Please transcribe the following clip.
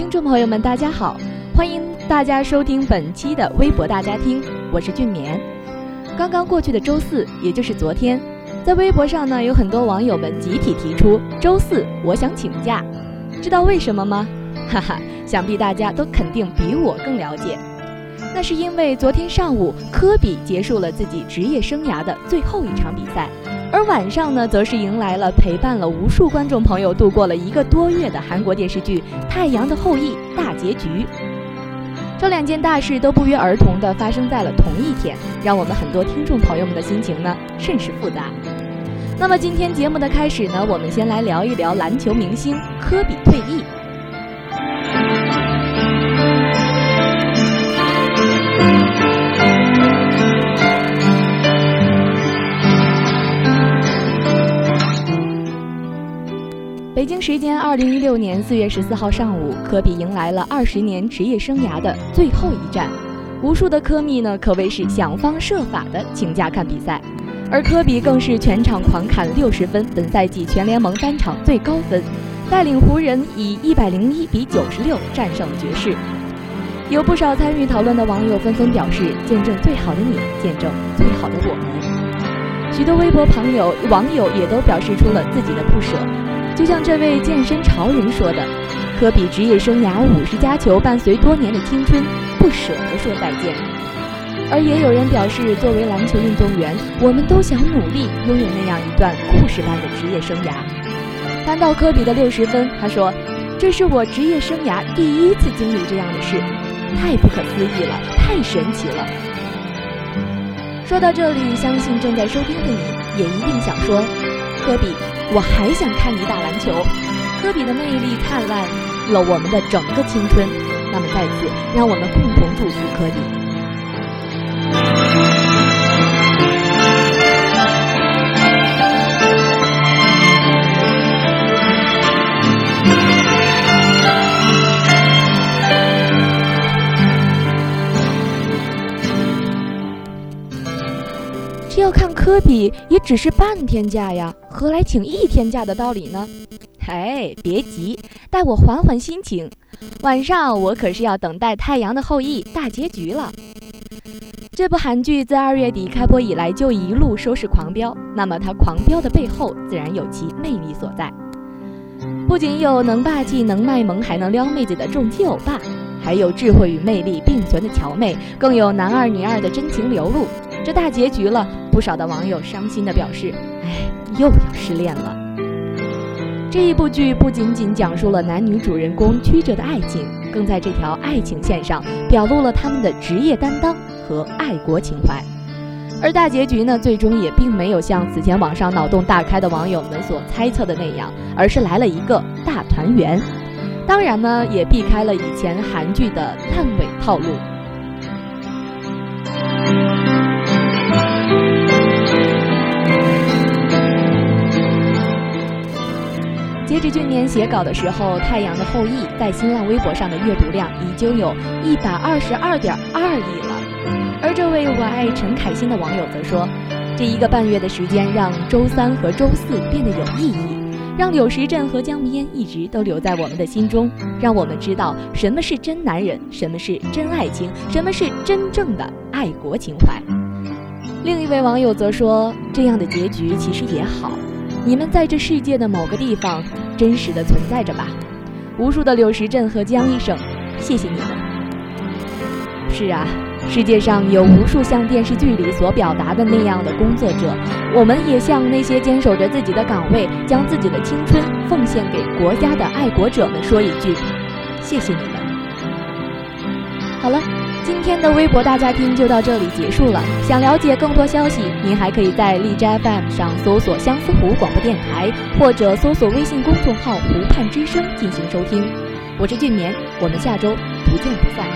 听众朋友们，大家好，欢迎大家收听本期的微博大家听，我是俊棉。刚刚过去的周四，也就是昨天，在微博上呢，有很多网友们集体提出周四我想请假，知道为什么吗？哈哈，想必大家都肯定比我更了解。那是因为昨天上午科比结束了自己职业生涯的最后一场比赛，而晚上呢，则是迎来了陪伴了无数观众朋友度过了一个多月的韩国电视剧《太阳的后裔》大结局。这两件大事都不约而同地发生在了同一天，让我们很多听众朋友们的心情呢甚是复杂。那么今天节目的开始呢，我们先来聊一聊篮球明星科比退役。北京时间二零一六年四月十四号上午，科比迎来了二十年职业生涯的最后一战。无数的科密呢，可谓是想方设法的请假看比赛，而科比更是全场狂砍六十分，本赛季全联盟单场最高分，带领湖人以一百零一比九十六战胜了爵士。有不少参与讨论的网友纷纷表示：“见证最好的你，见证最好的我们。”许多微博朋友、网友也都表示出了自己的不舍。就像这位健身潮人说的：“科比职业生涯五十加球，伴随多年的青春，不舍得说再见。”而也有人表示，作为篮球运动员，我们都想努力拥有那样一段故事般的职业生涯。谈到科比的六十分，他说：“这是我职业生涯第一次经历这样的事，太不可思议了，太神奇了。”说到这里，相信正在收听的你也一定想说：“科比。”我还想看你打篮球，科比的魅力灿烂了我们的整个青春。那么在此，让我们共同祝福科比。这要看科比，也只是半天假呀，何来请一天假的道理呢？哎，别急，待我缓缓心情。晚上我可是要等待《太阳的后裔》大结局了。这部韩剧自二月底开播以来就一路收视狂飙，那么它狂飙的背后自然有其魅力所在。不仅有能霸气、能卖萌还能撩妹子的重击欧巴，还有智慧与魅力并存的乔妹，更有男二女二的真情流露。这大结局了，不少的网友伤心地表示：“哎，又要失恋了。”这一部剧不仅仅讲述了男女主人公曲折的爱情，更在这条爱情线上表露了他们的职业担当和爱国情怀。而大结局呢，最终也并没有像此前网上脑洞大开的网友们所猜测的那样，而是来了一个大团圆。当然呢，也避开了以前韩剧的烂尾套路。去年写稿的时候，《太阳的后裔》在新浪微博上的阅读量已经有一百二十二点二亿了。而这位我爱陈凯欣的网友则说，这一个半月的时间让周三和周四变得有意义，让柳时镇和江明烟一直都留在我们的心中，让我们知道什么是真男人，什么是真爱情，什么是真正的爱国情怀。另一位网友则说，这样的结局其实也好。你们在这世界的某个地方真实的存在着吧？无数的柳时镇和江医生，谢谢你们。是啊，世界上有无数像电视剧里所表达的那样的工作者，我们也向那些坚守着自己的岗位、将自己的青春奉献给国家的爱国者们说一句：谢谢你们。好了。今天的微博大家听就到这里结束了。想了解更多消息，您还可以在荔枝 FM 上搜索“相思湖广播电台”，或者搜索微信公众号“湖畔之声”进行收听。我是俊棉，我们下周不见不散。